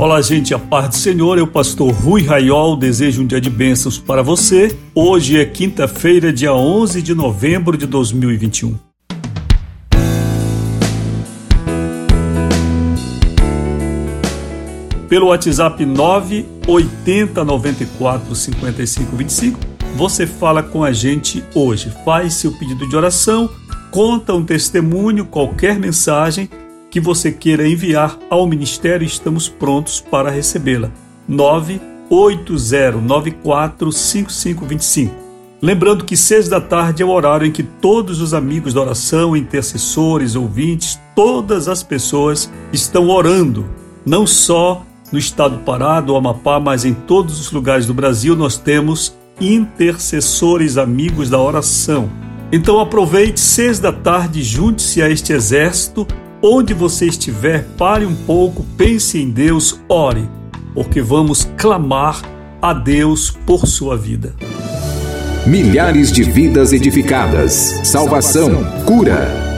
Olá, gente, a paz do Senhor. Eu, pastor Rui Raiol, desejo um dia de bênçãos para você. Hoje é quinta-feira, dia 11 de novembro de 2021. Pelo WhatsApp 980 94 55 25, você fala com a gente hoje. Faz seu pedido de oração, conta um testemunho, qualquer mensagem que você queira enviar ao ministério, estamos prontos para recebê-la. 980945525. Lembrando que seis da tarde é o horário em que todos os amigos da oração, intercessores, ouvintes, todas as pessoas estão orando, não só no estado do Pará, Amapá, mas em todos os lugares do Brasil nós temos intercessores amigos da oração. Então aproveite seis da tarde, junte-se a este exército Onde você estiver, pare um pouco, pense em Deus, ore, porque vamos clamar a Deus por sua vida. Milhares de vidas edificadas, salvação, cura.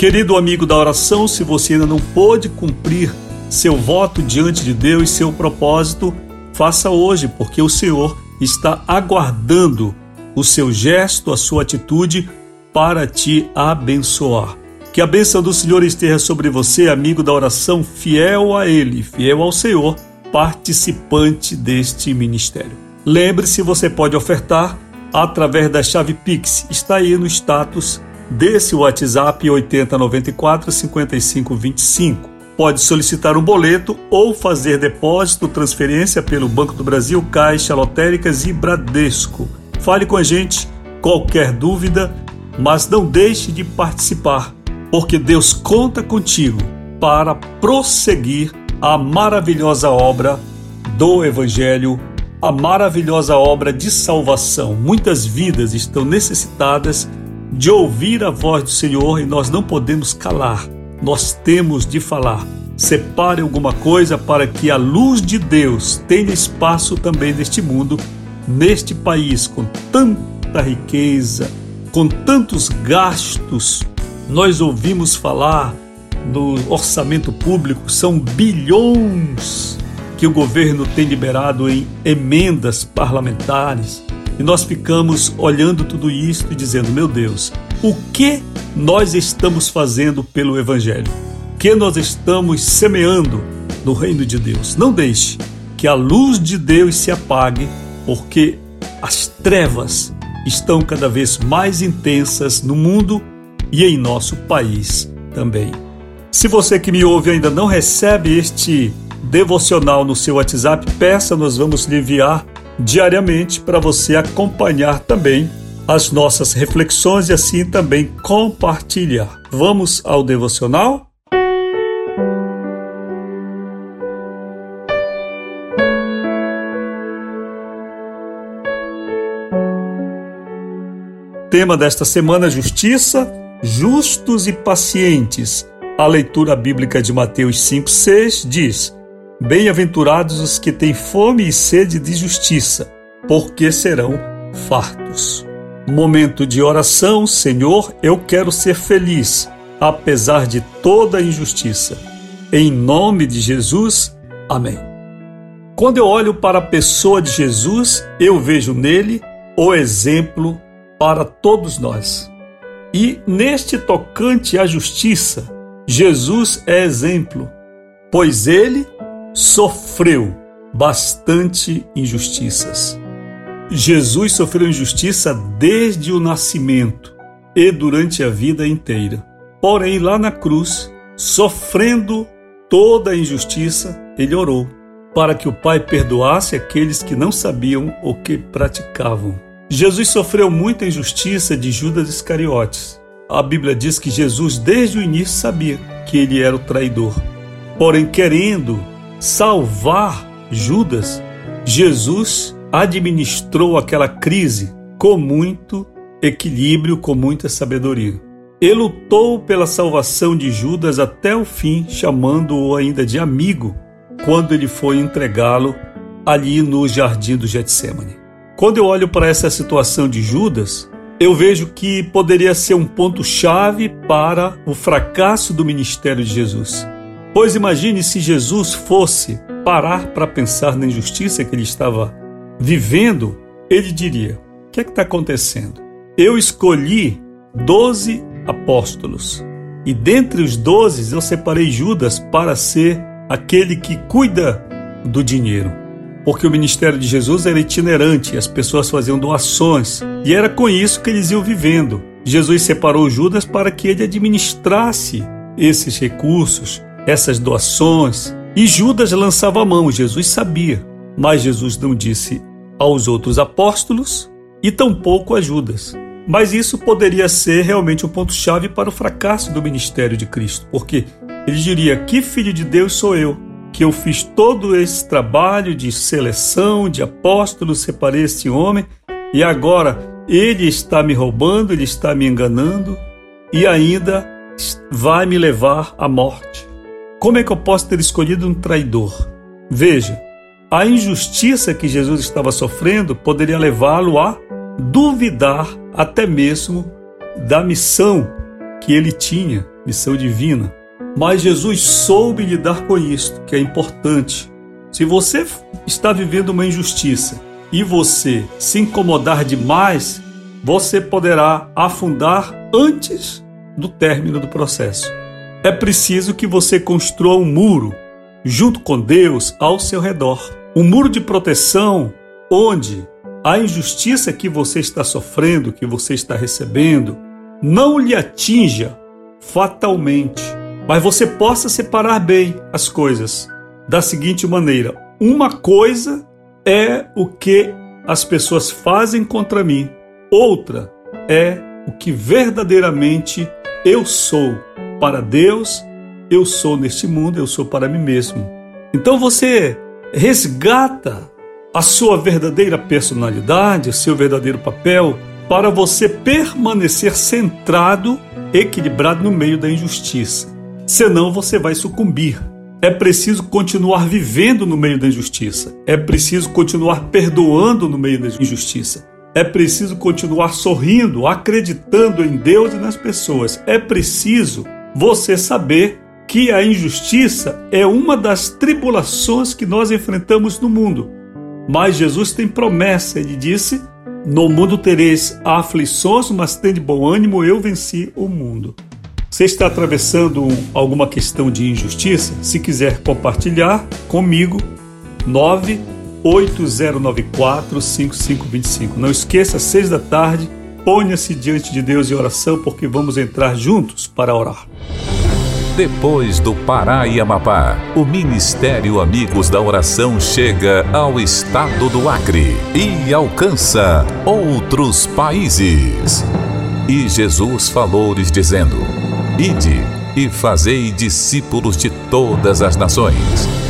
Querido amigo da oração, se você ainda não pôde cumprir seu voto diante de Deus, seu propósito, faça hoje, porque o Senhor está aguardando o seu gesto, a sua atitude para te abençoar. Que a bênção do Senhor esteja sobre você, amigo da oração, fiel a Ele, fiel ao Senhor, participante deste ministério. Lembre-se, você pode ofertar através da chave Pix, está aí no status desse WhatsApp 8094 5525. Pode solicitar um boleto ou fazer depósito, transferência pelo Banco do Brasil, Caixa, Lotéricas e Bradesco. Fale com a gente, qualquer dúvida, mas não deixe de participar, porque Deus conta contigo para prosseguir a maravilhosa obra do Evangelho, a maravilhosa obra de salvação. Muitas vidas estão necessitadas de ouvir a voz do Senhor e nós não podemos calar, nós temos de falar. Separe alguma coisa para que a luz de Deus tenha espaço também neste mundo, neste país com tanta riqueza, com tantos gastos. Nós ouvimos falar no orçamento público, são bilhões que o governo tem liberado em emendas parlamentares e nós ficamos olhando tudo isso e dizendo: meu Deus, o que nós estamos fazendo pelo Evangelho? O que nós estamos semeando no reino de Deus? Não deixe que a luz de Deus se apague, porque as trevas estão cada vez mais intensas no mundo e em nosso país também. Se você que me ouve ainda não recebe este devocional no seu WhatsApp, peça, nós vamos lhe enviar diariamente para você acompanhar também as nossas reflexões e assim também compartilhar. Vamos ao devocional? Tema desta semana: Justiça, justos e pacientes. A leitura bíblica de Mateus 5,6 diz: Bem-aventurados os que têm fome e sede de justiça, porque serão fartos. Momento de oração, Senhor, eu quero ser feliz, apesar de toda a injustiça. Em nome de Jesus, amém. Quando eu olho para a pessoa de Jesus, eu vejo nele o exemplo para todos nós. E neste tocante à justiça, Jesus é exemplo, pois ele sofreu bastante injustiças. Jesus sofreu injustiça desde o nascimento e durante a vida inteira. Porém, lá na cruz, sofrendo toda a injustiça, ele orou para que o Pai perdoasse aqueles que não sabiam o que praticavam. Jesus sofreu muita injustiça de Judas Iscariotes. A Bíblia diz que Jesus, desde o início, sabia que ele era o traidor. Porém, querendo salvar Judas, Jesus administrou aquela crise com muito equilíbrio, com muita sabedoria. Ele lutou pela salvação de Judas até o fim, chamando-o ainda de amigo, quando ele foi entregá-lo ali no jardim do Getsemane. Quando eu olho para essa situação de Judas, eu vejo que poderia ser um ponto-chave para o fracasso do ministério de Jesus. Pois imagine se Jesus fosse parar para pensar na injustiça que ele estava vivendo, ele diria: O que é que está acontecendo? Eu escolhi doze apóstolos e dentre os doze eu separei Judas para ser aquele que cuida do dinheiro. Porque o ministério de Jesus era itinerante, as pessoas faziam doações e era com isso que eles iam vivendo. Jesus separou Judas para que ele administrasse esses recursos, essas doações, e Judas lançava a mão, Jesus sabia, mas Jesus não disse aos outros apóstolos e tampouco a Judas. Mas isso poderia ser realmente um ponto-chave para o fracasso do ministério de Cristo, porque ele diria: Que filho de Deus sou eu? Que eu fiz todo esse trabalho de seleção, de apóstolos, separei este homem e agora ele está me roubando, ele está me enganando e ainda vai me levar à morte. Como é que eu posso ter escolhido um traidor? Veja, a injustiça que Jesus estava sofrendo poderia levá-lo a duvidar até mesmo da missão que ele tinha, missão divina. Mas Jesus soube lidar com isto, que é importante. Se você está vivendo uma injustiça e você se incomodar demais, você poderá afundar antes do término do processo. É preciso que você construa um muro junto com Deus ao seu redor. Um muro de proteção onde a injustiça que você está sofrendo, que você está recebendo, não lhe atinja fatalmente. Mas você possa separar bem as coisas da seguinte maneira: uma coisa é o que as pessoas fazem contra mim, outra é o que verdadeiramente eu sou para Deus, eu sou neste mundo, eu sou para mim mesmo. Então você resgata a sua verdadeira personalidade, o seu verdadeiro papel, para você permanecer centrado, equilibrado no meio da injustiça senão você vai sucumbir. É preciso continuar vivendo no meio da injustiça. É preciso continuar perdoando no meio da injustiça. É preciso continuar sorrindo, acreditando em Deus e nas pessoas. É preciso você saber que a injustiça é uma das tribulações que nós enfrentamos no mundo. Mas Jesus tem promessa, ele disse: No mundo tereis aflições, mas tende bom ânimo, eu venci o mundo. Você está atravessando alguma questão de injustiça? Se quiser compartilhar comigo, 98094-5525. Não esqueça, às seis da tarde, ponha-se diante de Deus em oração, porque vamos entrar juntos para orar. Depois do Pará e Amapá, o Ministério Amigos da Oração chega ao estado do Acre e alcança outros países. E Jesus falou-lhes dizendo: Ide e fazei discípulos de todas as nações.